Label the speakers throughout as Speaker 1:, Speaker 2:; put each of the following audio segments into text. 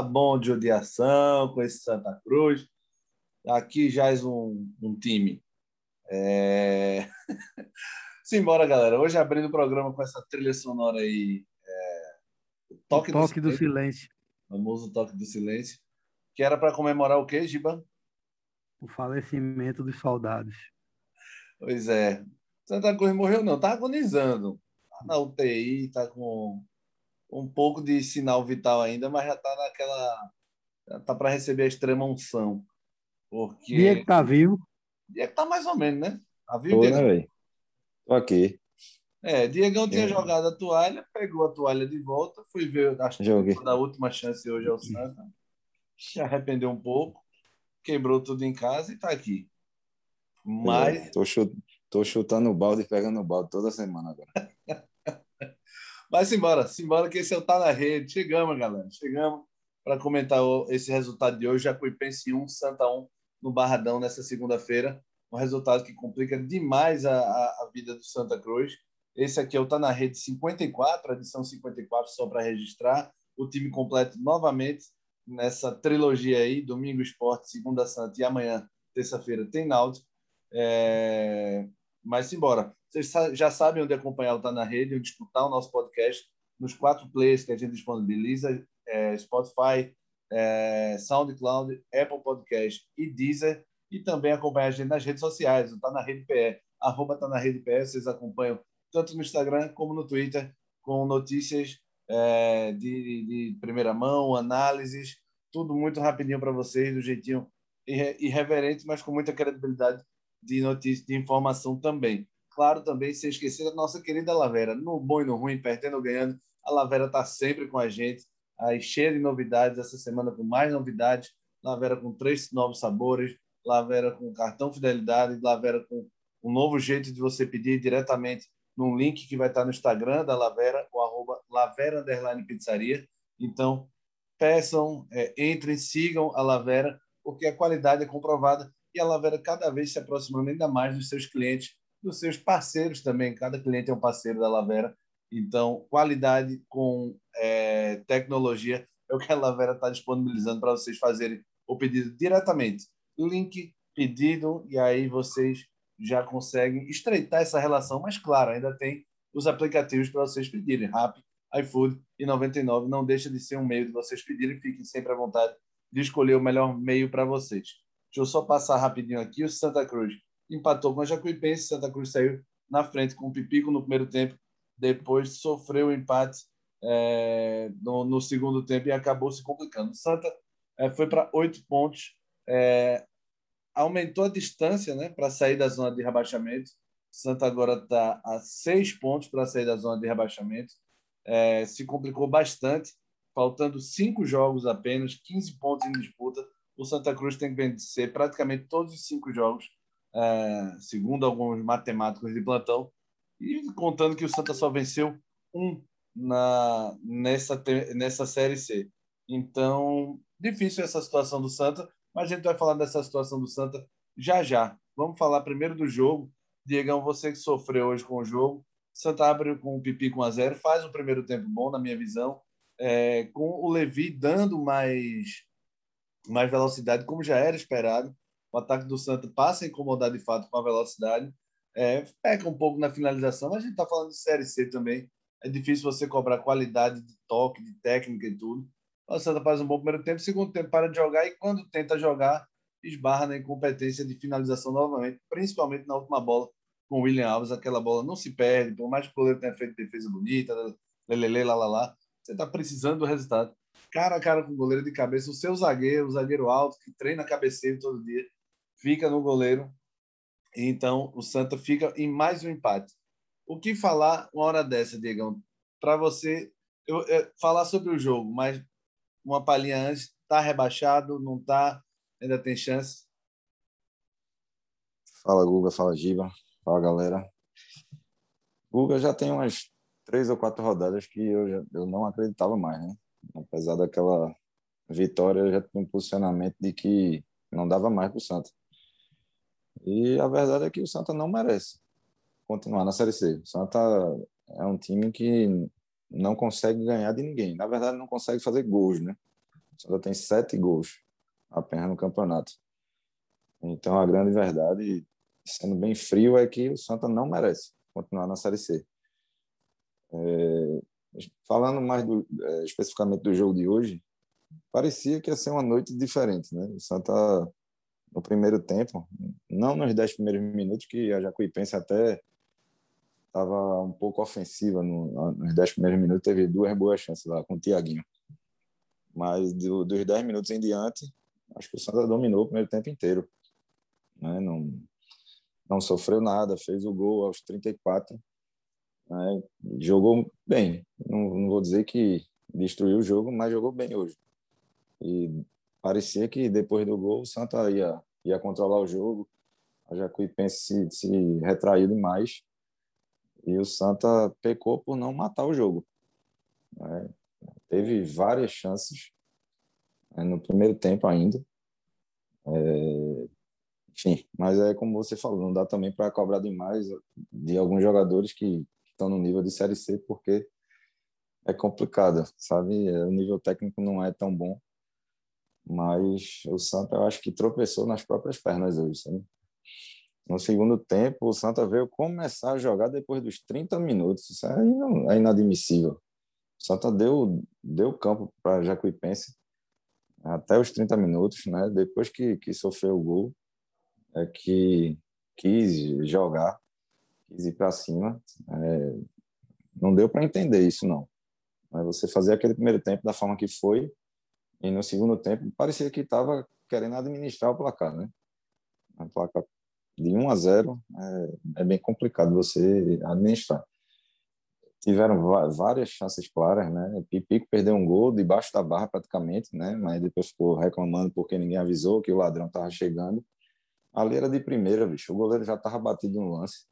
Speaker 1: Tá bom. De odiação com esse Santa Cruz. Aqui já é um, um time. É... Simbora, galera. Hoje abrindo o programa com essa trilha sonora aí. É...
Speaker 2: O toque, o toque do, silêncio. do silêncio.
Speaker 1: O famoso toque do silêncio. Que era para comemorar o quê, Giba?
Speaker 2: O falecimento dos soldados.
Speaker 1: Pois é. Santa Cruz morreu, não. Tá agonizando. Tá na UTI, tá com um pouco de sinal vital ainda, mas já está naquela. Já tá para receber a extrema unção. Porque.
Speaker 2: Diego tá vivo?
Speaker 1: Diego tá mais ou menos, né? Tá vivo,
Speaker 3: Tô, né, velho? Tô aqui.
Speaker 1: É, Diegão tinha é. jogado a toalha, pegou a toalha de volta, fui ver, acho que da última chance hoje ao Santa. Se arrependeu um pouco, quebrou tudo em casa e tá aqui. Mas.
Speaker 3: É, tô, chut... tô chutando o balde e pegando o balde toda semana agora.
Speaker 1: Mas simbora, simbora que esse é o Tá na Rede. Chegamos, galera. Chegamos para comentar esse resultado de hoje. Jacuipense 1, Santa 1 no Barradão nessa segunda-feira. Um resultado que complica demais a, a, vida do Santa Cruz. Esse aqui é o Tá na Rede 54, edição 54, só para registrar. O time completo novamente nessa trilogia aí: domingo esporte, segunda Santa e amanhã, terça-feira, tem Náutico. É... Mas simbora. Vocês já sabem onde acompanhar o Tá na Rede, onde escutar o nosso podcast, nos quatro players que a gente disponibiliza: é, Spotify, é, SoundCloud, Apple Podcast e Deezer. E também acompanhar a gente nas redes sociais, o Tá na Rede PE, arroba Tá na Rede PE. Vocês acompanham tanto no Instagram como no Twitter, com notícias é, de, de, primeira mão, análises, tudo muito rapidinho para vocês, do jeitinho irreverente, mas com muita credibilidade de notícia, de informação também claro, também sem esquecer da nossa querida Lavera. No bom e no ruim, perdendo ou ganhando, a Lavera está sempre com a gente, aí cheia de novidades, essa semana com mais novidades. Lavera com três novos sabores, Lavera com cartão fidelidade, Lavera com um novo jeito de você pedir diretamente num link que vai estar no Instagram da Lavera, o arroba Lavera Pizzaria. Então, peçam, é, entrem, sigam a Lavera, porque a qualidade é comprovada e a Lavera cada vez se aproximando ainda mais dos seus clientes dos seus parceiros também. Cada cliente é um parceiro da Lavera. Então, qualidade com é, tecnologia é o que a Lavera está disponibilizando para vocês fazerem o pedido diretamente. Link, pedido, e aí vocês já conseguem estreitar essa relação. Mas, claro, ainda tem os aplicativos para vocês pedirem. Rappi, iFood e 99 não deixa de ser um meio de vocês pedirem. Fiquem sempre à vontade de escolher o melhor meio para vocês. Deixa eu só passar rapidinho aqui o Santa Cruz empatou com a Jacuipense, Santa Cruz saiu na frente com o Pipico no primeiro tempo, depois sofreu o empate é, no, no, segundo tempo e acabou se complicando. Santa é, foi para oito pontos, é, aumentou a distância né, para sair da zona de rebaixamento. Santa agora está a seis pontos para sair da zona de rebaixamento. É, se complicou bastante, faltando cinco jogos apenas, 15 pontos em disputa. O Santa Cruz tem que vencer praticamente todos os cinco jogos é, segundo alguns matemáticos de plantão, e contando que o Santa só venceu um na, nessa, nessa Série C. Então, difícil essa situação do Santa, mas a gente vai falar dessa situação do Santa já já. Vamos falar primeiro do jogo. Diegão, você que sofreu hoje com o jogo. Santa abre com o Pipi com a zero, faz o primeiro tempo bom, na minha visão, é, com o Levi dando mais, mais velocidade, como já era esperado o ataque do Santa passa a incomodar de fato com a velocidade, é, peca um pouco na finalização, mas a gente está falando de Série C também, é difícil você cobrar qualidade de toque, de técnica e tudo. O Santa faz um bom primeiro tempo, segundo tempo para de jogar e quando tenta jogar, esbarra na incompetência de finalização novamente, principalmente na última bola com o William Alves, aquela bola não se perde, por mais que o goleiro tenha feito defesa bonita, lelele, lá, lá, lá, você está precisando do resultado. Cara a cara com o goleiro de cabeça, o seu zagueiro, o zagueiro alto, que treina cabeceio todo dia, fica no goleiro. Então, o Santa fica em mais um empate. O que falar uma hora dessa, Diegão? Para você eu, eu, falar sobre o jogo, mas uma palhinha antes, tá rebaixado, não tá? Ainda tem chance?
Speaker 3: Fala, Guga, fala, Giba, fala, galera. Guga já tem umas três ou quatro rodadas que eu, já, eu não acreditava mais, né? Apesar daquela vitória, eu já tinha um posicionamento de que não dava mais para o Santa. E a verdade é que o Santa não merece continuar na Série C. O Santa é um time que não consegue ganhar de ninguém. Na verdade, não consegue fazer gols, né? O Santa tem sete gols apenas no campeonato. Então, a grande verdade, sendo bem frio, é que o Santa não merece continuar na Série C. É, falando mais do, é, especificamente do jogo de hoje, parecia que ia ser uma noite diferente, né? O Santa no primeiro tempo, não nos dez primeiros minutos, que a Jacuipense até estava um pouco ofensiva no, nos dez primeiros minutos, teve duas boas chances lá com o Tiaguinho. Mas do, dos dez minutos em diante, acho que o Santa dominou o primeiro tempo inteiro. Né? Não, não sofreu nada, fez o gol aos 34. Né? Jogou bem. Não, não vou dizer que destruiu o jogo, mas jogou bem hoje. E parecia que depois do gol o Santa ia, ia controlar o jogo. A Jacuipense se, se retraiu demais. E o Santa pecou por não matar o jogo. Né? Teve várias chances né, no primeiro tempo ainda. É, enfim, mas é como você falou, não dá também para cobrar demais de alguns jogadores que estão no nível de Série C, porque é complicado, sabe? O nível técnico não é tão bom mas o Santa eu acho que tropeçou nas próprias pernas hoje, sabe? No segundo tempo, o Santa veio começar a jogar depois dos 30 minutos. Isso aí não, é inadmissível. O Santa deu, deu campo para Jacuipense até os 30 minutos, né? Depois que, que sofreu o gol, é que quis jogar, quis ir para cima. É, não deu para entender isso, não. Mas você fazer aquele primeiro tempo da forma que foi, e no segundo tempo, parecia que estava querendo administrar o placar, né? A placa de 1 a 0 é, é bem complicado você administrar. Tiveram várias chances claras, né? Pipico perdeu um gol debaixo da barra praticamente, né? Mas depois ficou reclamando porque ninguém avisou que o ladrão estava chegando. Ali era de primeira, bicho. O goleiro já estava batido no lance.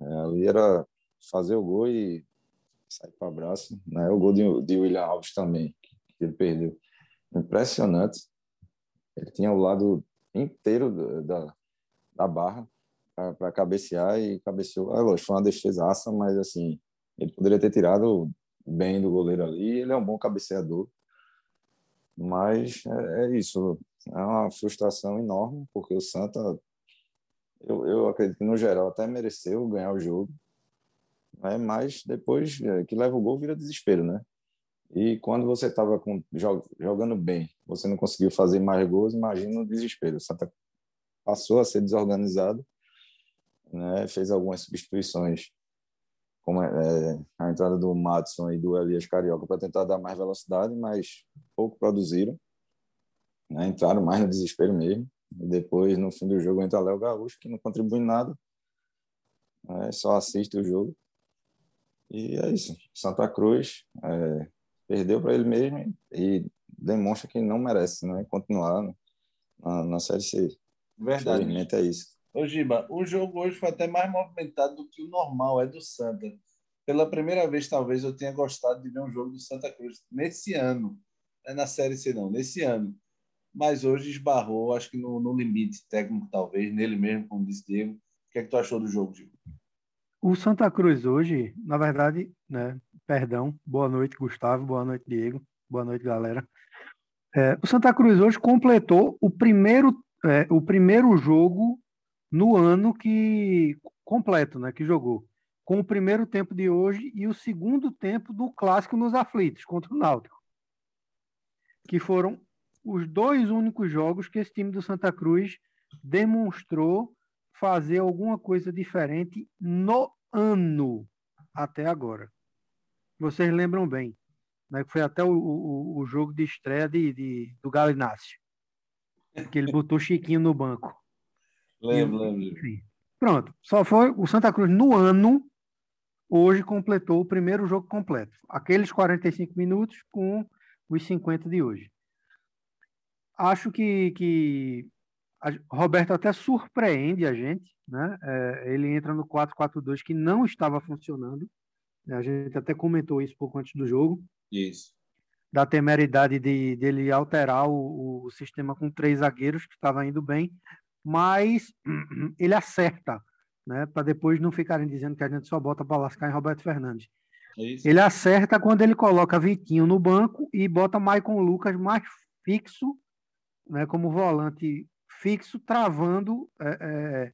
Speaker 3: É, ali era fazer o gol e sair para abraço. Né? O gol de, de William Alves também, que ele perdeu impressionante. Ele tinha o lado inteiro da, da barra para cabecear e cabeceou. É lógico, foi uma defesaça, mas assim, ele poderia ter tirado bem do goleiro ali. Ele é um bom cabeceador. Mas é, é isso. É uma frustração enorme, porque o Santa, eu, eu acredito que no geral até mereceu ganhar o jogo. Né? Mas depois é, que leva o gol, vira desespero, né? E quando você estava jogando bem, você não conseguiu fazer mais gols, imagina o desespero. O Santa passou a ser desorganizado, né? fez algumas substituições, como é, a entrada do Madison e do Elias Carioca para tentar dar mais velocidade, mas pouco produziram. Né? Entraram mais no desespero mesmo. E depois, no fim do jogo, entra Léo Gaúcho, que não contribui nada, né? só assiste o jogo. E é isso. Santa Cruz é, perdeu para ele mesmo e demonstra que não merece né, continuar na, na Série C.
Speaker 1: Verdade.
Speaker 3: Infelizmente é isso.
Speaker 1: Ô, Giba, o jogo hoje foi até mais movimentado do que o normal, é do Santa. Pela primeira vez, talvez, eu tenha gostado de ver um jogo do Santa Cruz nesse ano. Não é na Série C, não, nesse ano. Mas hoje esbarrou, acho que no, no limite técnico, talvez, nele mesmo, como disse Diego. O que é que tu achou do jogo, Giba?
Speaker 2: O Santa Cruz hoje, na verdade, né, Perdão. Boa noite, Gustavo. Boa noite, Diego. Boa noite, galera. É, o Santa Cruz hoje completou o primeiro, é, o primeiro jogo no ano que completo, né, que jogou, com o primeiro tempo de hoje e o segundo tempo do clássico nos aflitos contra o Náutico, que foram os dois únicos jogos que esse time do Santa Cruz demonstrou fazer alguma coisa diferente no ano até agora vocês lembram bem, né, que foi até o, o, o jogo de estreia de, de, do Galinácio, que ele botou Chiquinho no banco.
Speaker 1: Lembro, lembro.
Speaker 2: Enfim, pronto, só foi o Santa Cruz no ano, hoje completou o primeiro jogo completo, aqueles 45 minutos com os 50 de hoje. Acho que, que a, Roberto até surpreende a gente, né? É, ele entra no 4-4-2 que não estava funcionando, a gente até comentou isso pouco antes do jogo.
Speaker 1: Isso.
Speaker 2: Da temeridade de, dele alterar o, o sistema com três zagueiros, que estava indo bem, mas ele acerta, né? Para depois não ficarem dizendo que a gente só bota para lascar em Roberto Fernandes. É ele acerta quando ele coloca Vitinho no banco e bota Maicon Lucas mais fixo, né, como volante fixo, travando é, é,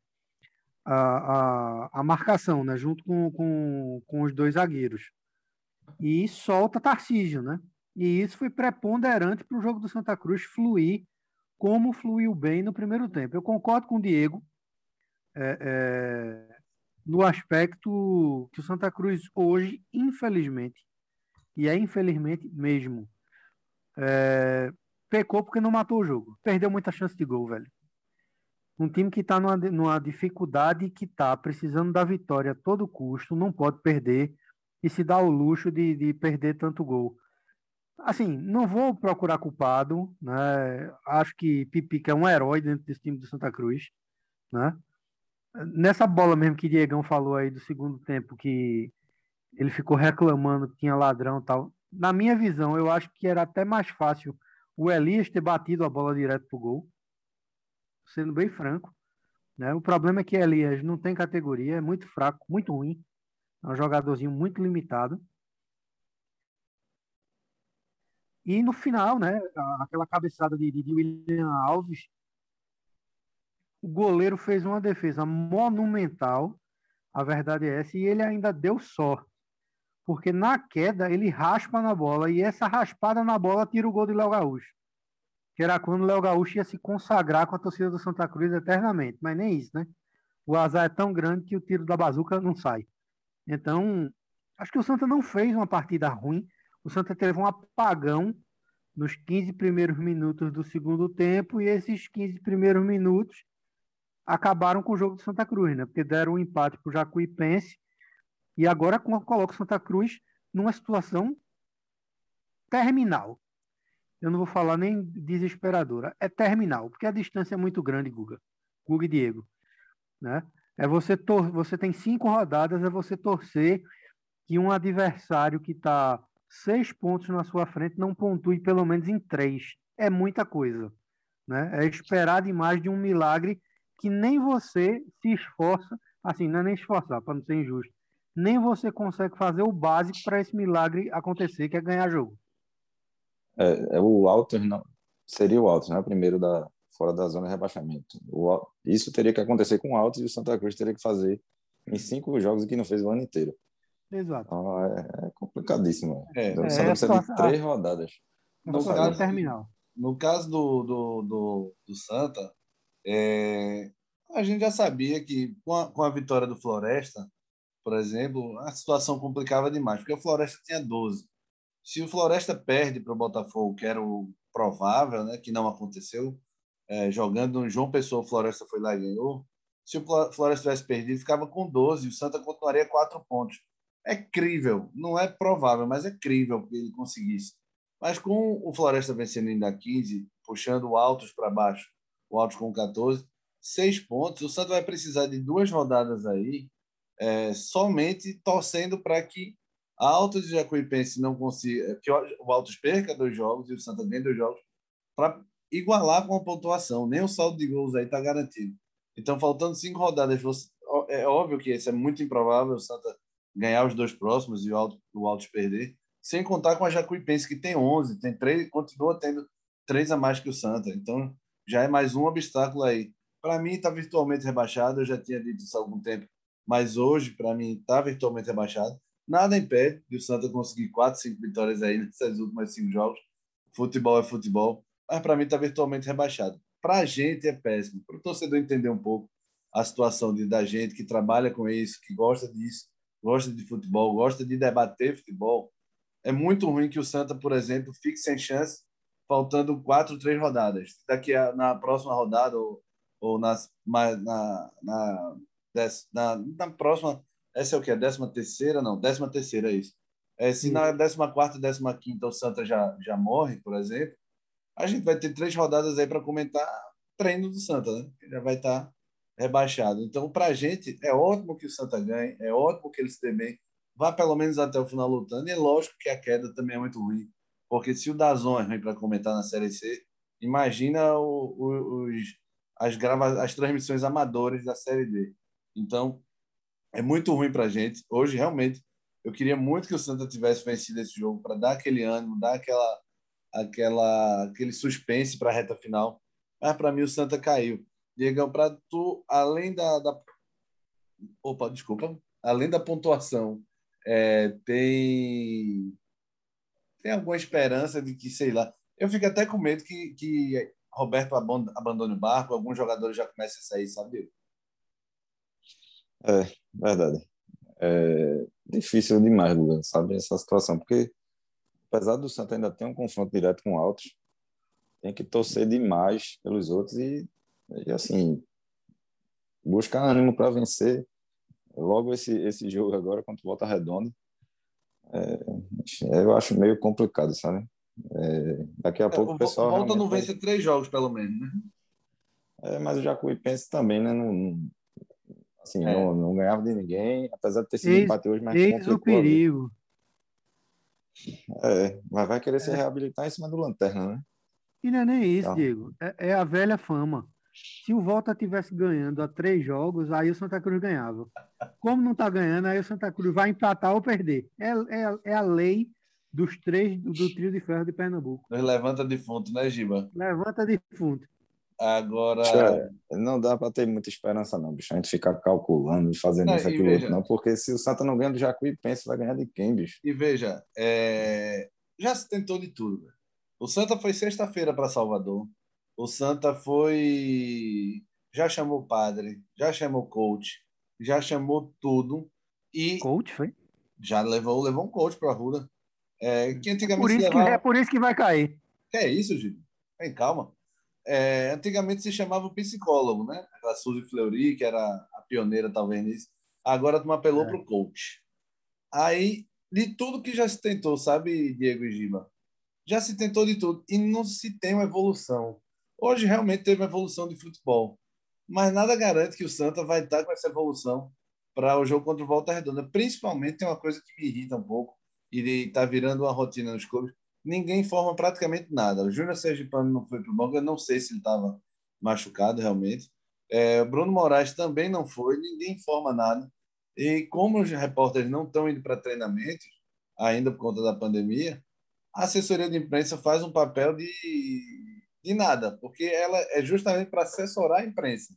Speaker 2: a, a, a, marcação, né, junto com, com, com os dois zagueiros. E solta Tarcísio, né? E isso foi preponderante para o jogo do Santa Cruz fluir como fluiu bem no primeiro tempo. Eu concordo com o Diego é, é, no aspecto que o Santa Cruz hoje, infelizmente, e é infelizmente mesmo, é, pecou porque não matou o jogo. Perdeu muita chance de gol, velho. Um time que está numa, numa dificuldade que está precisando da vitória a todo custo, não pode perder e se dá o luxo de, de perder tanto gol. Assim, não vou procurar culpado, né? Acho que Pipica é um herói dentro desse time do Santa Cruz, né? Nessa bola mesmo que Diegão falou aí do segundo tempo, que ele ficou reclamando que tinha ladrão e tal. Na minha visão, eu acho que era até mais fácil o Elias ter batido a bola direto pro gol, sendo bem franco. Né? O problema é que Elias não tem categoria, é muito fraco, muito ruim. É um jogadorzinho muito limitado. E no final, né, aquela cabeçada de, de William Alves, o goleiro fez uma defesa monumental, a verdade é essa, e ele ainda deu sorte. Porque na queda ele raspa na bola, e essa raspada na bola tira o gol de Léo Gaúcho. Que era quando o Léo Gaúcho ia se consagrar com a torcida do Santa Cruz eternamente. Mas nem isso, né? O azar é tão grande que o tiro da bazuca não sai. Então, acho que o Santa não fez uma partida ruim, o Santa teve um apagão nos 15 primeiros minutos do segundo tempo, e esses 15 primeiros minutos acabaram com o jogo do Santa Cruz, né? Porque deram um empate para o Jacuipense, e agora coloca o Santa Cruz numa situação terminal. Eu não vou falar nem desesperadora, é terminal, porque a distância é muito grande, Guga. Guga e Diego. Né? É você, tor você tem cinco rodadas, é você torcer que um adversário que está seis pontos na sua frente não pontue pelo menos em três. É muita coisa. Né? É esperar demais de um milagre que nem você se esforça, assim, não é nem esforçar, para não ser injusto, nem você consegue fazer o básico para esse milagre acontecer, que é ganhar jogo.
Speaker 3: É, é o Altos não seria o Altos, né? O primeiro da fora da zona de rebaixamento. O, isso teria que acontecer com o Altos e o Santa Cruz teria que fazer em cinco jogos que não fez o ano inteiro.
Speaker 2: Exato.
Speaker 3: Então, é, é complicadíssimo.
Speaker 2: É,
Speaker 3: então, é, precisa de três rodadas.
Speaker 2: No caso, terminal.
Speaker 1: no caso do, do, do, do Santa, é, a gente já sabia que com a, com a vitória do Floresta, por exemplo, a situação complicava demais, porque o Floresta tinha 12. Se o Floresta perde para o Botafogo, que era o provável, né, que não aconteceu, é, jogando no João Pessoa, o Floresta foi lá e ganhou. Se o Floresta tivesse perdido, ficava com 12 e o Santa continuaria quatro pontos. É crível, não é provável, mas é crível que ele conseguisse. Mas com o Floresta vencendo ainda 15, puxando o Altos para baixo, o Altos com 14, seis pontos, o Santos vai precisar de duas rodadas aí, é, somente torcendo para que Altos e Jacuipense não consiga, que o Altos perca dois jogos e o Santa ganhe dois jogos, para igualar com a pontuação. Nem o saldo de gols aí está garantido. Então, faltando cinco rodadas, é óbvio que isso é muito improvável, o Santa ganhar os dois próximos e o Altos, o perder, sem contar com a Jacuipense, que tem 11, tem três, continua tendo três a mais que o Santa. Então, já é mais um obstáculo aí. Para mim, está virtualmente rebaixado, eu já tinha dito isso há algum tempo, mas hoje, para mim, está virtualmente rebaixado. Nada impede de o Santa conseguir quatro, cinco vitórias aí nesses últimos cinco jogos. Futebol é futebol, mas para mim está virtualmente rebaixado. Para a gente é péssimo. Para o torcedor entender um pouco a situação de, da gente que trabalha com isso, que gosta disso, gosta de futebol, gosta de debater futebol. É muito ruim que o Santa, por exemplo, fique sem chance, faltando quatro, três rodadas. Daqui a, na próxima rodada ou, ou nas, na, na, na, na, próxima, essa é o que? A décima terceira? Não, décima terceira é isso. É, se Sim. na décima quarta, décima quinta o Santa já, já morre, por exemplo, a gente vai ter três rodadas aí para comentar treino do Santa, né? Já vai estar tá rebaixado. Então, para a gente, é ótimo que o Santa ganhe, é ótimo que ele se dê bem, vá pelo menos até o final lutando, e é lógico que a queda também é muito ruim, porque se o Dazon é ruim para comentar na Série C, imagina o, o, os, as, grava, as transmissões amadoras da Série D. Então, é muito ruim para a gente. Hoje, realmente, Eu queria muito que o Santa tivesse vencido esse jogo para dar aquele ânimo, dar aquela, aquela, aquele suspense para a reta final. Mas para mim o Santa caiu. Diego, para tu, além da, da, Opa, desculpa. Além da pontuação, é, tem tem alguma esperança de que, sei lá, eu fico até com medo que, que Roberto abandone o barco, alguns jogadores já comecem a sair, sabe?
Speaker 3: É, verdade. É difícil demais, Lula, sabe, essa situação, porque apesar do Santa ainda ter um confronto direto com altos, tem que torcer demais pelos outros e, e assim, buscar ânimo para vencer logo esse, esse jogo agora contra o Volta Redonda. É, eu acho meio complicado, sabe? É, daqui a é, pouco o pessoal.
Speaker 1: Volta não vence vai... três jogos, pelo menos, né?
Speaker 3: É, mas o Jacuipense também, né? Não assim, é. não, não, ganhava de ninguém, apesar de ter sido ex, empate hoje, mas
Speaker 2: eis o perigo.
Speaker 3: É, mas vai querer se é. reabilitar em cima do Lanterna, né?
Speaker 2: E não é nem isso, então. Diego. É, é, a velha fama. Se o Volta tivesse ganhando a três jogos, aí o Santa Cruz ganhava. Como não está ganhando, aí o Santa Cruz vai empatar ou perder. É, é, é a lei dos três do, do trio de ferro de Pernambuco.
Speaker 1: Levanta defunto, né, Giba?
Speaker 2: Levanta defunto.
Speaker 1: Agora.
Speaker 3: não dá para ter muita esperança, não, bicho. A gente ficar calculando e fazendo isso aqui, veja, não, porque se o Santa não ganha do Jacuí, pensa vai ganhar de quem, bicho?
Speaker 1: E veja, é... já se tentou de tudo. O Santa foi sexta-feira para Salvador. O Santa foi. Já chamou padre, já chamou coach, já chamou tudo. E.
Speaker 2: Coach foi?
Speaker 1: Já levou, levou um coach para a Ruda. É, que antigamente
Speaker 2: por isso levava... que, é por isso que vai cair.
Speaker 1: Que é isso, Gil? Vem, calma. É, antigamente se chamava psicólogo, né? A Suzy Fleury, que era a pioneira, talvez, nisso. Agora tu apelou é. para o coach. Aí, de tudo que já se tentou, sabe, Diego e Giba? Já se tentou de tudo. E não se tem uma evolução. Hoje realmente teve uma evolução de futebol. Mas nada garante que o Santa vai estar com essa evolução para o jogo contra o Volta Redonda. Principalmente tem uma coisa que me irrita um pouco e está virando uma rotina nos clubes ninguém forma praticamente nada. O Júnior Sergipano não foi para o banco, eu não sei se ele estava machucado realmente. É, Bruno Moraes também não foi, ninguém forma nada. E como os repórteres não estão indo para treinamentos, ainda por conta da pandemia, a assessoria de imprensa faz um papel de, de nada, porque ela é justamente para assessorar a imprensa.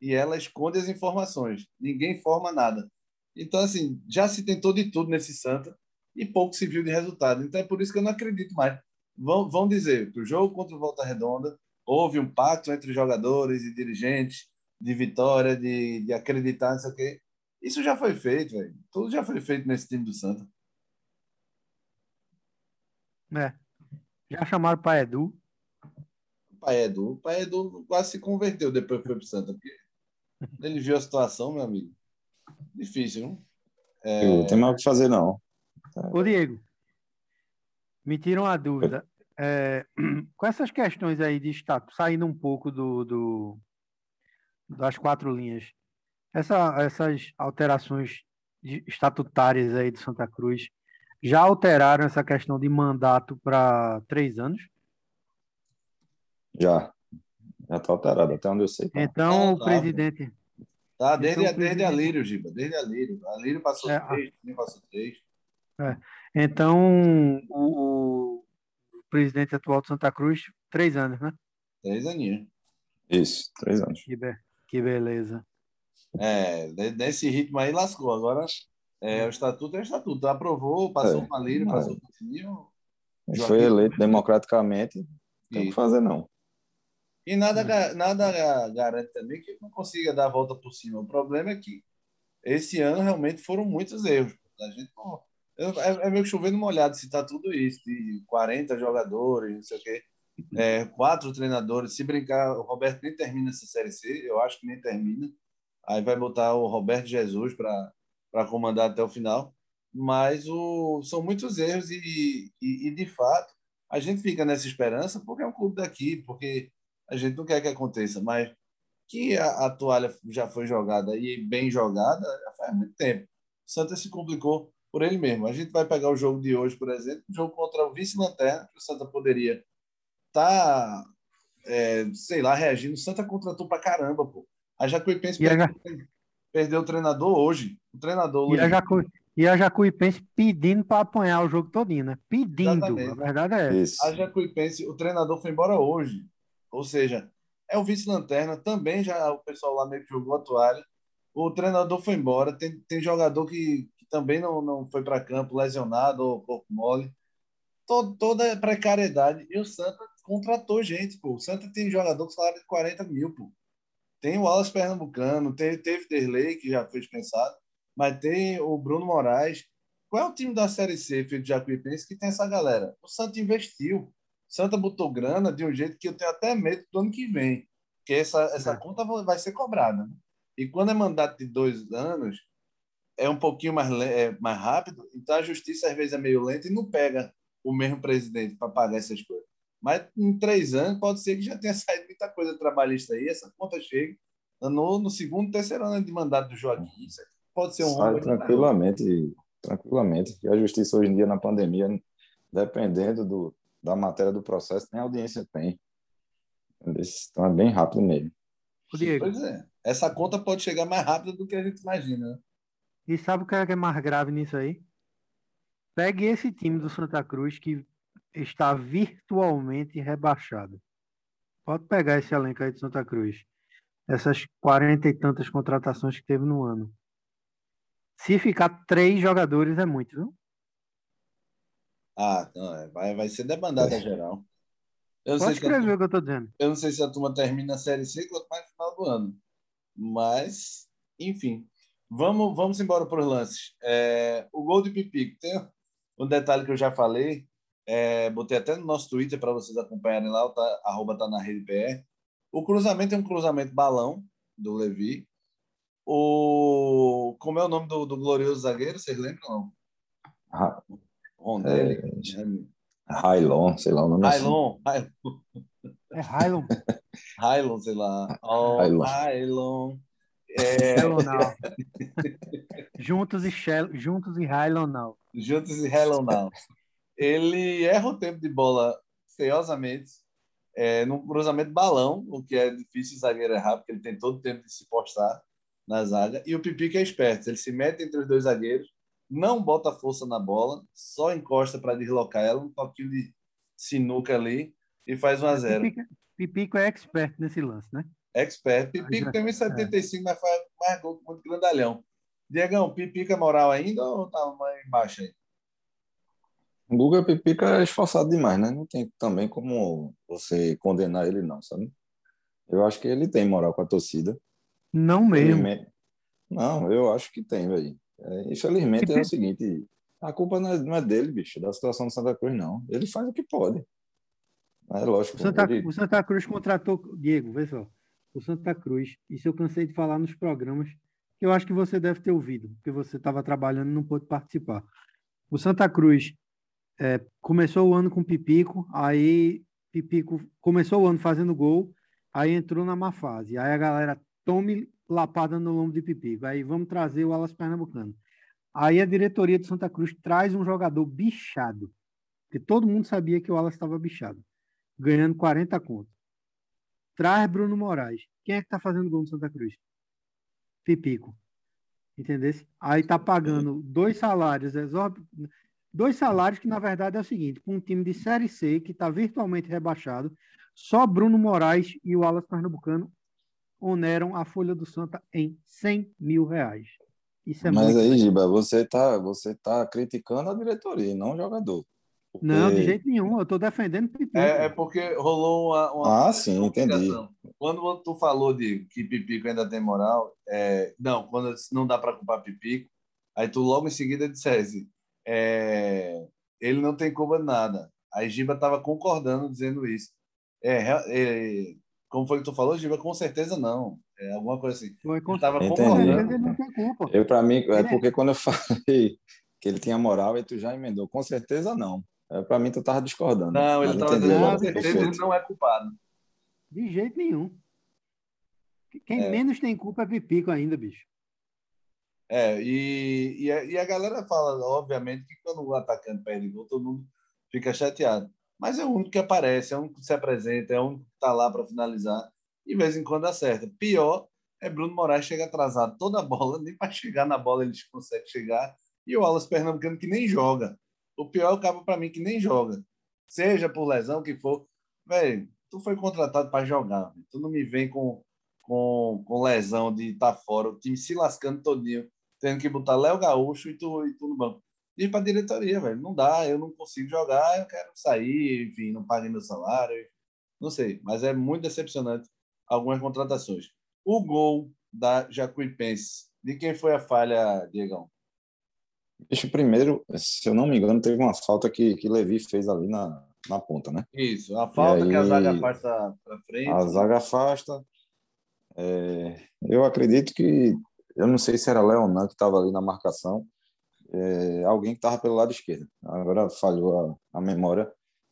Speaker 1: E ela esconde as informações. Ninguém forma nada. Então, assim, já se tentou de tudo nesse Santa e pouco se viu de resultado. Então é por isso que eu não acredito mais. Vão, vão dizer que o jogo contra o Volta Redonda houve um pacto entre jogadores e dirigentes de vitória, de, de acreditar nisso aqui. Isso já foi feito, velho. Tudo já foi feito nesse time do Santa.
Speaker 2: É. Já chamaram para Edu.
Speaker 1: Pai Edu. Pai Edu quase se converteu depois que foi para Santa. Porque ele viu a situação, meu amigo. Difícil, não?
Speaker 3: É... Não tem mais o que fazer, não.
Speaker 2: Ô, Diego, me tiram a dúvida. É, com essas questões aí de status, saindo um pouco do, do das quatro linhas, essa, essas alterações estatutárias aí de Santa Cruz já alteraram essa questão de mandato para três anos?
Speaker 3: Já. Já está alterado, até onde eu sei.
Speaker 2: Tá. Então, o presidente.
Speaker 1: Tá, desde, então, desde presidente... Alírio, Giba, desde Alírio. Alírio passou é, três, nem passou três.
Speaker 2: É. Então, o, o, presidente atual de Santa Cruz, três anos, né?
Speaker 1: Três aninhos.
Speaker 3: Isso, três anos.
Speaker 2: Que, be que beleza.
Speaker 1: É, nesse ritmo aí lascou. Agora, é, o estatuto é o estatuto. Aprovou, passou é, o Malírio, passou o Coutinho.
Speaker 3: Foi eleito democraticamente, não tem que fazer não.
Speaker 1: E nada, é. nada garante também que não consiga dar a volta por cima. O problema é que esse ano realmente foram muitos erros. A gente não, é, é meio que chovendo molhado citar tudo isso, de 40 jogadores, não sei o quê. É, quatro treinadores. Se brincar, o Roberto nem termina essa Série C, eu acho que nem termina. Aí vai botar o Roberto Jesus para comandar até o final. Mas o, são muitos erros e, e, e, de fato, a gente fica nessa esperança porque é um clube daqui, porque a gente não quer que aconteça, mas que a, a toalha já foi jogada e bem jogada já faz muito tempo. O Santa se complicou por ele mesmo. A gente vai pegar o jogo de hoje, por exemplo, um jogo contra o vice-lanterna, que o Santa poderia estar, tá, é, sei lá, reagindo. O Santa contratou pra caramba, pô. A Jacuipense perdeu, perdeu o treinador hoje. O treinador
Speaker 2: e a, Jacu... E a Jacuipense pedindo para apanhar o jogo todinho, né? Pedindo,
Speaker 1: Exatamente.
Speaker 2: a verdade é essa.
Speaker 3: Isso.
Speaker 1: A Jacuipense, o treinador foi embora hoje. Ou seja, é o vice-lanterna, também já o pessoal lá meio que jogou a toalha. O treinador foi embora, tem, tem jogador que, que também não, não foi para campo, lesionado ou corpo mole. Todo, toda a precariedade. E o Santa contratou gente, pô. O Santa tem jogador com salário de 40 mil, pô. Tem o Wallace Pernambucano, tem, teve Derlei, que já foi dispensado, mas tem o Bruno Moraes. Qual é o time da Série C, feito de Jacuipense, que tem essa galera? O Santa investiu. O Santa botou grana de um jeito que eu tenho até medo do ano que vem. Porque essa, essa
Speaker 2: É.
Speaker 1: conta vai ser cobrada. Né? E quando é mandato de dois anos, é um pouquinho mais, é, mais rápido, então a justiça às vezes é meio lenta e não pega o mesmo presidente para pagar essas coisas. Mas em três anos pode ser que já tenha saído muita coisa trabalhista aí, essa conta chega no, no segundo, terceiro ano de mandato do Joaquim. Isso aqui pode ser um
Speaker 3: Sai tranquilamente, tranquilamente. E a justiça hoje em dia na pandemia, dependendo do, da matéria do processo, tem audiência, tem. Então é bem rápido mesmo.
Speaker 2: Diego,
Speaker 1: Pois é. Essa conta pode chegar mais rápido do que a gente imagina.
Speaker 2: E sabe o que é que é mais grave nisso aí? Pegue esse time do Santa Cruz que está virtualmente rebaixado. Pode pegar esse elenco aí de Santa Cruz. Essas quarenta e tantas contratações que teve no ano. Se ficar três jogadores é muito, viu?
Speaker 1: Ah, não, é, vai, vai ser debandada geral. Eu
Speaker 2: Pode escrever o que eu tô dizendo.
Speaker 1: eu não sei se a turma termina a Série C, quanto mais no final do ano. Mas, enfim. Vamos, vamos embora para os lances. É, o gol de Pipico. Tem um detalhe que eu já falei. é, botei até no nosso Twitter para vocês acompanharem lá, o tá, arroba tá na rede PR. O cruzamento é um cruzamento balão do Levi. O, como é o nome do, do glorioso zagueiro? Vocês lembram? Não?
Speaker 3: Ra-
Speaker 1: Rondelli.
Speaker 3: Railon, sei lá o nome assim.
Speaker 1: Railon. Railon.
Speaker 2: É Hylon.
Speaker 1: Hylon, sei lá. Oh,
Speaker 3: Hylon.
Speaker 1: Hylon. É.
Speaker 2: Juntos e Shell, juntos e Hylonal.
Speaker 1: juntos e Hylon não. Ele erra o tempo de bola feiosamente, é, num cruzamento balão, o que é difícil o zagueiro errar, porque ele tem todo o tempo de se postar na zaga. E o Pipica é esperto, ele se mete entre os dois zagueiros, não bota força na bola, só encosta para deslocar ela, um toquinho de sinuca ali, e faz 1 a 0
Speaker 2: Pipico, Pipico é expert nesse lance, né?
Speaker 1: Expert. Pipico
Speaker 2: já-
Speaker 1: tem 1,75, mas faz mais gol que muito grandalhão. Diegão, Pipica é moral ainda ou tá mais embaixo aí?
Speaker 3: O Guga Pipica é esforçado demais, né? Não tem também como você condenar ele, não, sabe? Eu acho que ele tem moral com a torcida.
Speaker 2: Não mesmo.
Speaker 3: Infelizmente- Não, eu acho que tem, velho. É, infelizmente é o seguinte: a culpa não é, não é dele, bicho, da situação do Santa Cruz, não. Ele faz o que pode. É lógico.
Speaker 2: O Santa,
Speaker 3: ele-
Speaker 2: o Santa Cruz contratou. Diego, vê só. O Santa Cruz, isso eu cansei de falar nos programas, que eu acho que você deve ter ouvido, porque você estava trabalhando e não pôde participar. O Santa Cruz é, começou o ano com Pipico, aí Pipico começou o ano fazendo gol, aí entrou na má fase. Aí a galera tome lapada no lombo de Pipico. Aí vamos trazer o Alas Pernambucano. Aí a diretoria do Santa Cruz traz um jogador bichado, porque todo mundo sabia que o Alas estava bichado ganhando 40 conto. Traz Bruno Moraes. Quem é que tá fazendo gol no Santa Cruz? Pipico. Entendeu? Aí tá pagando dois salários exorbitantes. Dois salários que, na verdade, é o seguinte: para um time de Série C que está virtualmente rebaixado, só Bruno Moraes e o Alas Pernambucano oneram a folha do Santa em 100 mil reais. Isso é
Speaker 3: Mas
Speaker 2: muito.
Speaker 3: aí, Giba, você tá, você tá criticando a diretoria, e não o jogador. Porque-
Speaker 2: Não, de jeito nenhum. Eu estou defendendo Pipico.
Speaker 1: É, é porque rolou uma, uma
Speaker 3: Ah, sim, entendi.
Speaker 1: Quando tu falou de que Pipico ainda tem moral, é, não, quando não dá para culpar Pipico, aí tu logo em seguida dissesse, é, ele não tem culpa de nada. Aí Giba estava concordando, dizendo isso. É, rea- é, como foi que tu falou, Giba? Com certeza não. É alguma coisa assim.
Speaker 2: Foi com
Speaker 1: Ele tava concordando.
Speaker 2: ele não tem culpa.
Speaker 3: Eu, para mim, é
Speaker 2: é-
Speaker 3: porque quando eu falei que ele tinha moral, aí tu já emendou. Com certeza não. É, para mim, tu tava discordando.
Speaker 1: Não, ele
Speaker 3: entendi
Speaker 1: dizendo com certeza ele não é culpado.
Speaker 2: De jeito nenhum. Quem
Speaker 1: É.
Speaker 2: menos tem culpa é Pipico ainda, bicho.
Speaker 1: É, e, e, a, e a galera fala, obviamente, que quando o atacante perde gol, todo mundo fica chateado. Mas é o único que aparece, é o único que se apresenta, é o único que está lá para finalizar. E de vez em quando acerta. Pior é Bruno Moraes chega atrasado toda a bola, nem para chegar na bola eles conseguem chegar. E o Wallace Pernambucano que nem joga. O pior é o para mim que nem joga. Seja por lesão, que for. Velho, tu foi contratado para jogar. Véio. Tu não me vem com, com, com lesão de estar tá fora, o time se lascando todinho, tendo que botar Léo Gaúcho e tu, e tu no banco. E para diretoria, velho. Não dá, eu não consigo jogar, eu quero sair, enfim, não paguei meu salário. Não sei, mas é muito decepcionante algumas contratações. O gol da Jacuipense, de quem foi a falha, Diegão?
Speaker 3: Bicho, primeiro, se eu não me engano, teve uma falta que, que Levi fez ali na, na ponta, né?
Speaker 1: Isso, a falta aí, que a zaga afasta para frente.
Speaker 3: A zaga afasta. É, eu acredito que, eu não sei se era Leonan que estava ali na marcação, é, alguém que estava pelo lado esquerdo. Agora falhou a, a memória,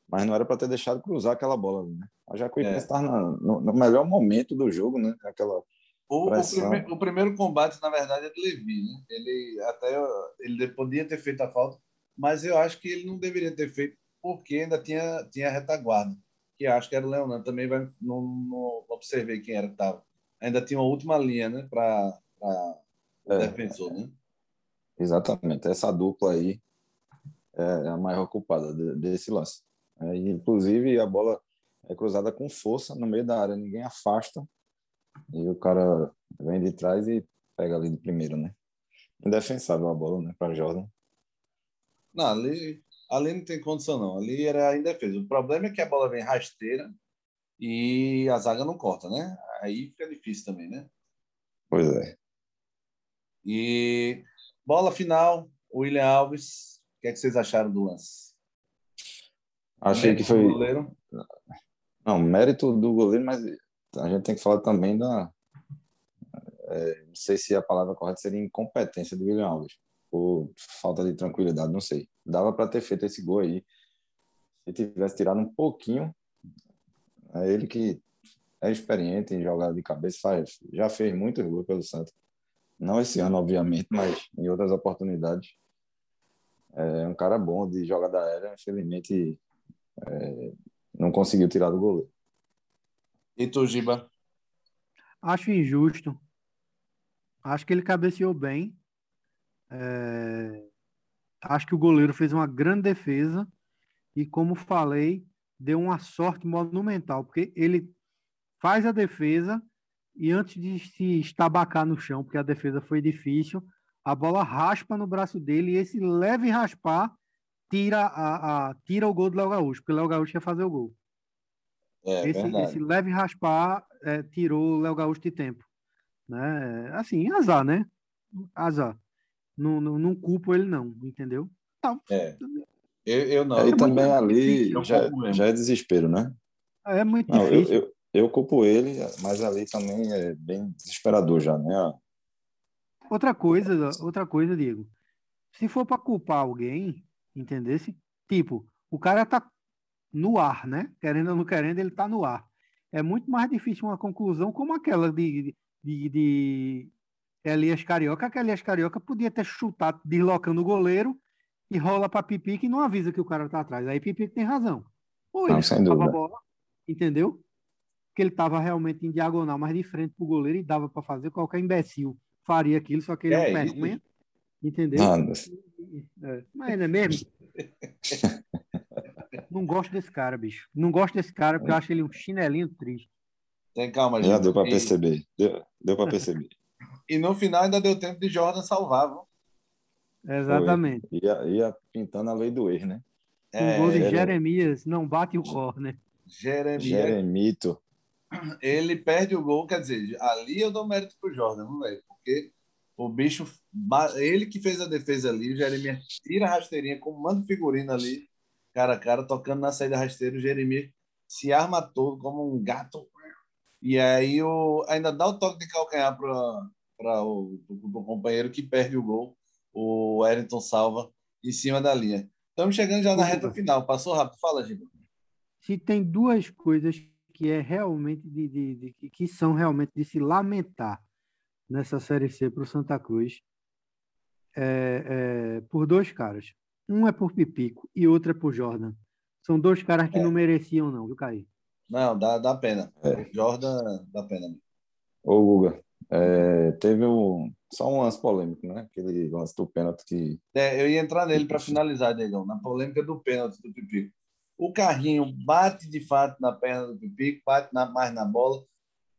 Speaker 3: mas não era para ter deixado cruzar aquela bola ali, né? A Jacuipense estava é. no, no, melhor momento do jogo, né? Aquela
Speaker 1: o, o, prime, o, primeiro combate, na verdade, é do Levi, né? Ele até ele podia ter feito a falta, mas eu acho que ele não deveria ter feito porque ainda tinha tinha a retaguarda, que acho que era o Leonan. Também vai, não, não observei quem era que estava. Ainda tinha uma última linha, né? Para o é, defensor, né?
Speaker 3: Exatamente. Essa dupla aí é a maior culpada desse lance. É, inclusive, a bola é cruzada com força no meio da área, ninguém afasta e o cara vem de trás e pega ali de primeiro, né? Indefensável a bola, né, para Jordan.
Speaker 1: Não, ali, ali não tem condição não. Ali era indefesa. O problema é que a bola vem rasteira e a zaga não corta, né? Aí fica difícil também, né?
Speaker 3: Pois é.
Speaker 1: E bola final, William Alves. O que, é que vocês acharam do lance?
Speaker 3: Achei que foi. Não, mérito do goleiro, mas a gente tem que falar também da. É, não sei se a palavra correta seria incompetência do William Alves, ou falta de tranquilidade, não sei. Dava para ter feito esse gol aí. Se tivesse tirado um pouquinho, é ele que é experiente em jogada de cabeça, faz, já fez muitos gols pelo Santos. Não esse ano, obviamente, mas em outras oportunidades. É um cara bom de jogada aérea, infelizmente é, não conseguiu tirar do goleiro.
Speaker 1: E tu, Giba?
Speaker 2: Acho injusto. Acho que ele cabeceou bem. É... Acho que o goleiro fez uma grande defesa e, como falei, deu uma sorte monumental, porque ele faz a defesa e antes de se estabacar no chão, porque a defesa foi difícil, a bola raspa no braço dele e esse leve raspar tira, a, a tira o gol do Léo Gaúcho, porque o Léo Gaúcho ia fazer o gol. É, esse, esse, leve raspar é, tirou o Léo Gaúcho de tempo. Né? Assim, azar, né? Azar. Não, não, não culpo ele, não, entendeu?
Speaker 1: Tá. É. Eu, eu não.
Speaker 3: Aí é também ali já, já é desespero, né?
Speaker 2: É muito não, difícil.
Speaker 3: Eu, eu, eu, culpo ele, mas ali também é bem desesperador já, né?
Speaker 2: Outra coisa, outra coisa, Diego. Se for para culpar alguém, entendesse? Tipo, o cara tá no ar, né? Querendo ou não querendo, ele está no ar. É muito mais difícil uma conclusão como aquela de, de, de Elias Carioca, que Elias Carioca podia ter chutado deslocando o goleiro e rola para Pipi que não avisa que o cara está atrás. Aí Pipi tem razão. Ou ele
Speaker 3: não, a bola,
Speaker 2: entendeu? Que ele estava realmente em diagonal, mas de frente para o goleiro e dava para fazer qualquer imbecil faria aquilo, só que ele é, é um vergonha. Entendeu? É, mas não é mesmo? Não gosto desse cara, bicho. Não gosto desse cara porque eu acho ele um chinelinho triste.
Speaker 1: Tem calma,
Speaker 3: gente. Já deu para perceber. Deu, deu para perceber.
Speaker 1: e no final ainda deu tempo de Jordan salvar, viu?
Speaker 2: Exatamente.
Speaker 3: Ia, ia, pintando a lei do erro, né?
Speaker 2: É, o gol de Jeremias não bate o corner.
Speaker 1: Jeremias.
Speaker 3: Jeremito.
Speaker 1: Ele perde o gol, quer dizer, ali eu dou mérito pro Jordan, não é? Porque o bicho, ele que fez a defesa ali, o Jeremias tira a rasteirinha, comando figurino ali cara a cara, tocando na saída rasteira, o Jeremias se arma todo como um gato. E aí o, ainda dá o toque de calcanhar para o, o companheiro que perde o gol. O Wellington salva em cima da linha. Estamos chegando já na reta final. Passou rápido. Fala, Giba.
Speaker 2: Se tem duas coisas que é realmente de, de, de, que são realmente de se lamentar nessa série C para o Santa Cruz é, é, por dois caras. Um é por Pipico e outro é por Jordan. São dois caras que é. não mereciam, não, viu, Caí?
Speaker 1: Não, dá, dá pena. É. Jordan dá pena.
Speaker 3: Ô, Guga, é, teve o, só um lance polêmico, né? Aquele lance do pênalti que.
Speaker 1: É, eu ia entrar nele para finalizar, Negão, na polêmica do pênalti do Pipico. O carrinho bate de fato na perna do Pipico, bate na, mais na bola.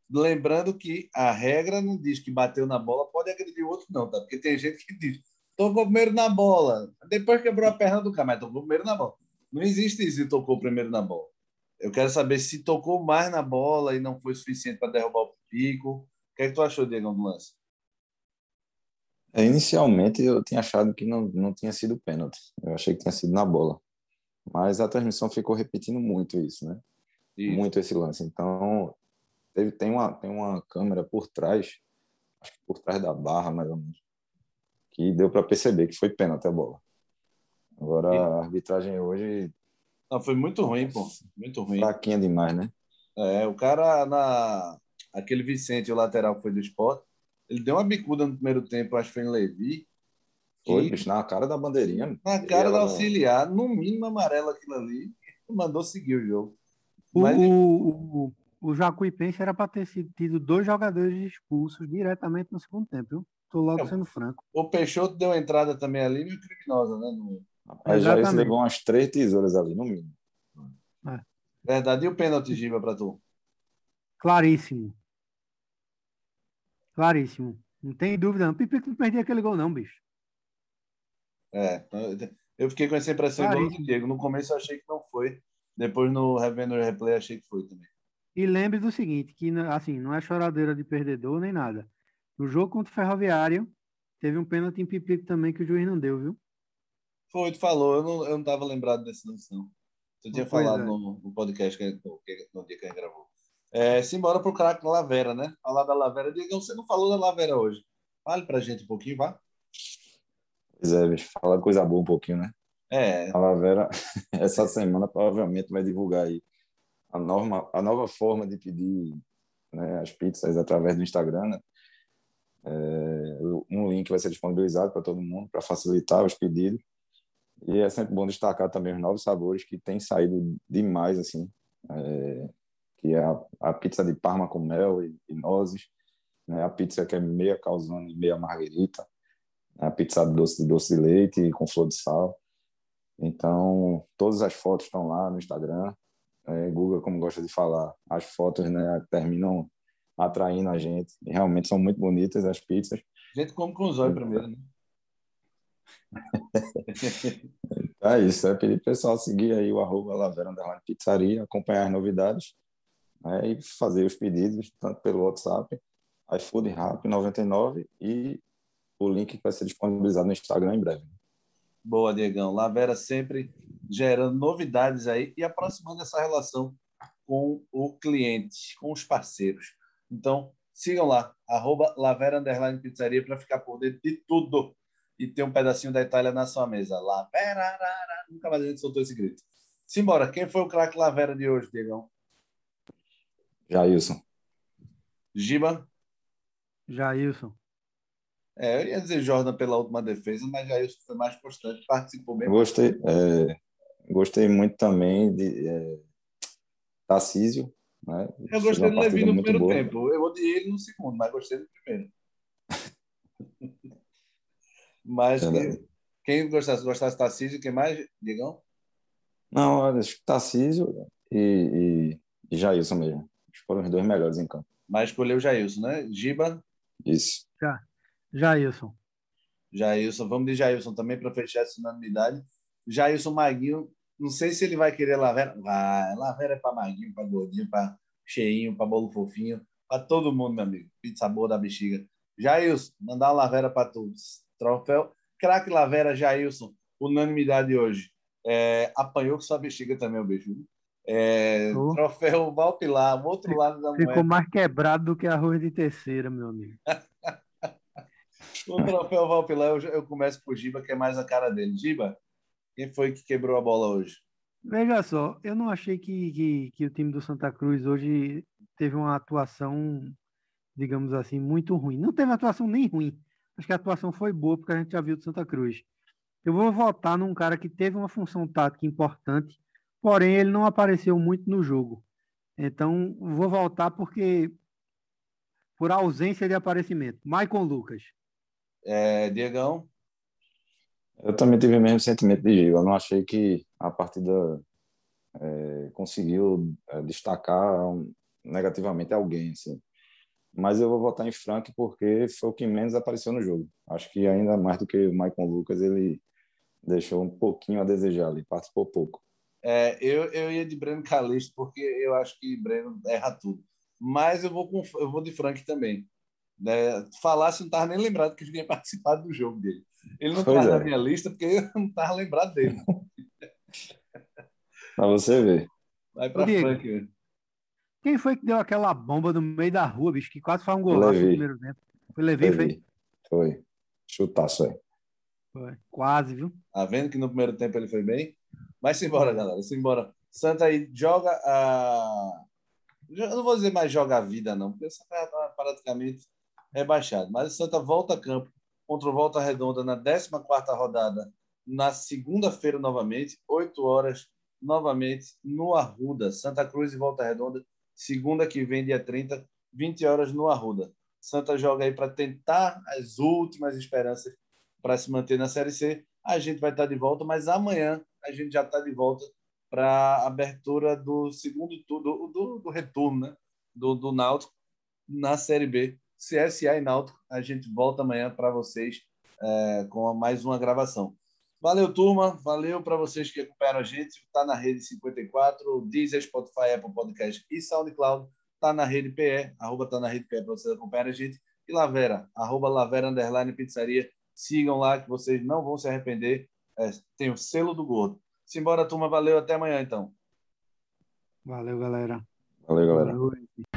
Speaker 1: Lembrando que a regra não diz que bateu na bola, pode agredir o outro, não, tá? Porque tem gente que diz, tocou primeiro na bola, depois quebrou a perna do cara, mas tocou primeiro na bola. Não existe isso de tocou primeiro na bola. Eu quero saber se tocou mais na bola e não foi suficiente para derrubar o Pico. O que é que tu achou, Diego, do lance?
Speaker 3: É, inicialmente eu tinha achado que não, não tinha sido pênalti. Eu achei que tinha sido na bola. Mas a transmissão ficou repetindo muito isso, né? Isso. Muito esse lance. Então, teve, tem, uma, tem uma câmera por trás, acho que por trás da barra, mais ou menos, que deu para perceber que foi pênalti a bola. Agora, e... a arbitragem hoje
Speaker 1: não, foi muito ruim, pô. Muito ruim.
Speaker 3: Fraquinha demais, né?
Speaker 1: É, o cara, na... aquele Vicente, o lateral que foi do esporte, ele deu uma bicuda no primeiro tempo, acho que foi em Levi.
Speaker 3: Foi, bicho, na cara da bandeirinha.
Speaker 1: Na cara do auxiliar, no mínimo amarelo aquilo ali, mandou seguir o jogo.
Speaker 2: O, Mas... o, o, o Jacuipense era para ter sido, tido dois jogadores expulsos diretamente no segundo tempo, viu? Tô logo é, sendo franco.
Speaker 1: O Peixoto deu entrada também ali, meio criminosa, né? No,
Speaker 3: Rapaz, já isso levou umas três tesouras ali, no mínimo.
Speaker 1: É. Verdade. E o pênalti, Giba, para tu?
Speaker 2: Claríssimo. Claríssimo. Não tem dúvida. Não. Pipico não perdia aquele gol, não, bicho.
Speaker 1: É. Eu fiquei com essa impressão igual do Diego. No começo eu achei que não foi. Depois no revendo replay achei que foi também.
Speaker 2: E lembre do seguinte, que assim, não é choradeira de perdedor nem nada. No jogo contra o Ferroviário, teve um pênalti em Pipico também que o juiz não deu, viu?
Speaker 1: Foi, tu falou, eu não, eu não tava lembrado desse lance, não. Tu tinha falado é. no, no, podcast que, no, no dia que a gente gravou. É, simbora pro craque Lavera, né? Falar da Lavera. Digam, você não falou da Lavera hoje. Fale pra gente um pouquinho, vá.
Speaker 3: Pois é, bicho, falar coisa boa um pouquinho, né?
Speaker 1: É.
Speaker 3: A Lavera, essa semana, provavelmente vai divulgar aí a, norma, a nova forma de pedir né, as pizzas através do Instagram, né? É, um link vai ser disponibilizado para todo mundo para facilitar os pedidos. E é sempre bom destacar também os novos sabores que têm saído demais, assim, é, que é a, a, pizza de parma com mel e, e nozes, né? a pizza que é meia calzone e meia margarita, a pizza doce de doce de leite com flor de sal. Então, todas as fotos estão lá no Instagram. É, Google, como gosta de falar, as fotos né, terminam atraindo a gente. E realmente são muito bonitas as pizzas.
Speaker 1: A gente come com os olhos primeiro, né?
Speaker 3: é isso, é pedir para o pessoal seguir aí o arroba Lavera Underline Pizzaria, acompanhar as novidades né, e fazer os pedidos, tanto pelo WhatsApp, iFood Rap 99 e o link que vai ser disponibilizado no Instagram em breve.
Speaker 1: Boa, Diegão. Lavera sempre gerando novidades aí e aproximando essa relação com o cliente, com os parceiros. Então, sigam lá, arroba Lavera Underline Pizzaria para ficar por dentro de tudo e ter um pedacinho da Itália na sua mesa. Lavera, nunca mais a gente soltou esse grito. Simbora, quem foi o craque Lavera de hoje, Diegão?
Speaker 3: Jailson.
Speaker 1: Giba?
Speaker 2: Jailson.
Speaker 1: É, eu ia dizer Jordan pela última defesa, mas Jailson foi mais constante, participou bem.
Speaker 3: Gostei, é, gostei muito também de é, Tarcísio. Né?
Speaker 1: Eu gostei do Levi no primeiro boa. tempo. Eu odiei ele no segundo, mas gostei do primeiro. Mas quem, quem gostasse, gostasse de Tarcísio, quem mais, Digão?
Speaker 3: Não, acho que Tarcísio e, e, e Jailson mesmo. Foram os dois melhores em campo.
Speaker 1: Mas escolheu Jailson, né? Giba?
Speaker 3: Isso.
Speaker 2: Já. Jailson.
Speaker 1: Jailson. Vamos de Jailson também para fechar essa unanimidade. Jailson Maguinho, não sei se ele vai querer Lavera. Vai, Lavera é para Maguinho, para Gordinho, para Cheinho, para Bolo Fofinho, para todo mundo, meu amigo. Pizza boa da bexiga. Jailson, mandar uma Lavera para todos. Troféu. Craque Lavera Jailson, unanimidade hoje. É, apanhou com sua bexiga também, o beijo. É, oh. Troféu Valpilar, o outro lado da
Speaker 2: moeda. Ficou mais quebrado do que arroz de terceira, meu amigo.
Speaker 1: o troféu Valpilar, eu, eu começo por Giba, que é mais a cara dele. Giba, quem foi que quebrou a bola hoje?
Speaker 2: Veja só, eu não achei que, que, que o time do Santa Cruz hoje teve uma atuação, digamos assim, muito ruim. Não teve atuação nem ruim. Acho que a atuação foi boa, porque a gente já viu do Santa Cruz. Eu vou votar num cara que teve uma função tática importante, porém ele não apareceu muito no jogo. Então, vou voltar porque por ausência de aparecimento. Maicon Lucas.
Speaker 1: É, Diegão.
Speaker 3: Eu também tive o mesmo sentimento de Giba. Eu não achei que a partida é, conseguiu é, destacar negativamente alguém. Assim. Mas eu vou votar em Frank porque foi o que menos apareceu no jogo. Acho que ainda mais do que o Maicon Lucas, ele deixou um pouquinho a desejar ali, participou pouco.
Speaker 1: É, eu, eu ia de Breno Calixto porque eu acho que Breno erra tudo. Mas eu vou, com, eu vou de Frank também. Né? Falasse, não estava nem lembrado que ele tinha participado do jogo dele. Ele não está é. na minha lista porque eu não estava lembrado dele.
Speaker 3: para você ver.
Speaker 1: Vai para Frank.
Speaker 2: Quem foi que deu aquela bomba no meio da rua, bicho, que quase faz um golaço no primeiro tempo? Foi Levi,
Speaker 3: Levi. foi? Foi. Chutaço aí.
Speaker 2: Foi. Quase, viu?
Speaker 1: Tá vendo que no primeiro tempo ele foi bem? Mas simbora, galera. Simbora. Santa aí joga a. Eu não vou dizer mais joga a vida, não, porque o Santa está praticamente rebaixado. Mas o Santa volta a campo contra o Volta Redonda na 14 rodada, na segunda-feira novamente, 8 horas, novamente, no Arruda. Santa Cruz e Volta Redonda, segunda que vem, dia 30, 20 horas no Arruda. Santa joga aí para tentar as últimas esperanças para se manter na Série C. A gente vai estar de volta, mas amanhã a gente já está de volta para a abertura do segundo turno, do, do, do, retorno né? do, do Náutico na Série B. CSA e Náutico, a gente volta amanhã para vocês é, com mais uma gravação. Valeu, turma. Valeu para vocês que acompanharam a gente. Está na rede 54, Deezer, Spotify, Apple Podcast e SoundCloud. Está na rede PE, arroba tá na rede PE para vocês acompanharem a gente. E Lavera, arroba Lavera Underline Pizzaria. Sigam lá que vocês não vão se arrepender. É, tem o selo do gordo. Simbora, turma. Valeu. Até amanhã, então.
Speaker 2: Valeu, galera.
Speaker 3: Valeu, galera.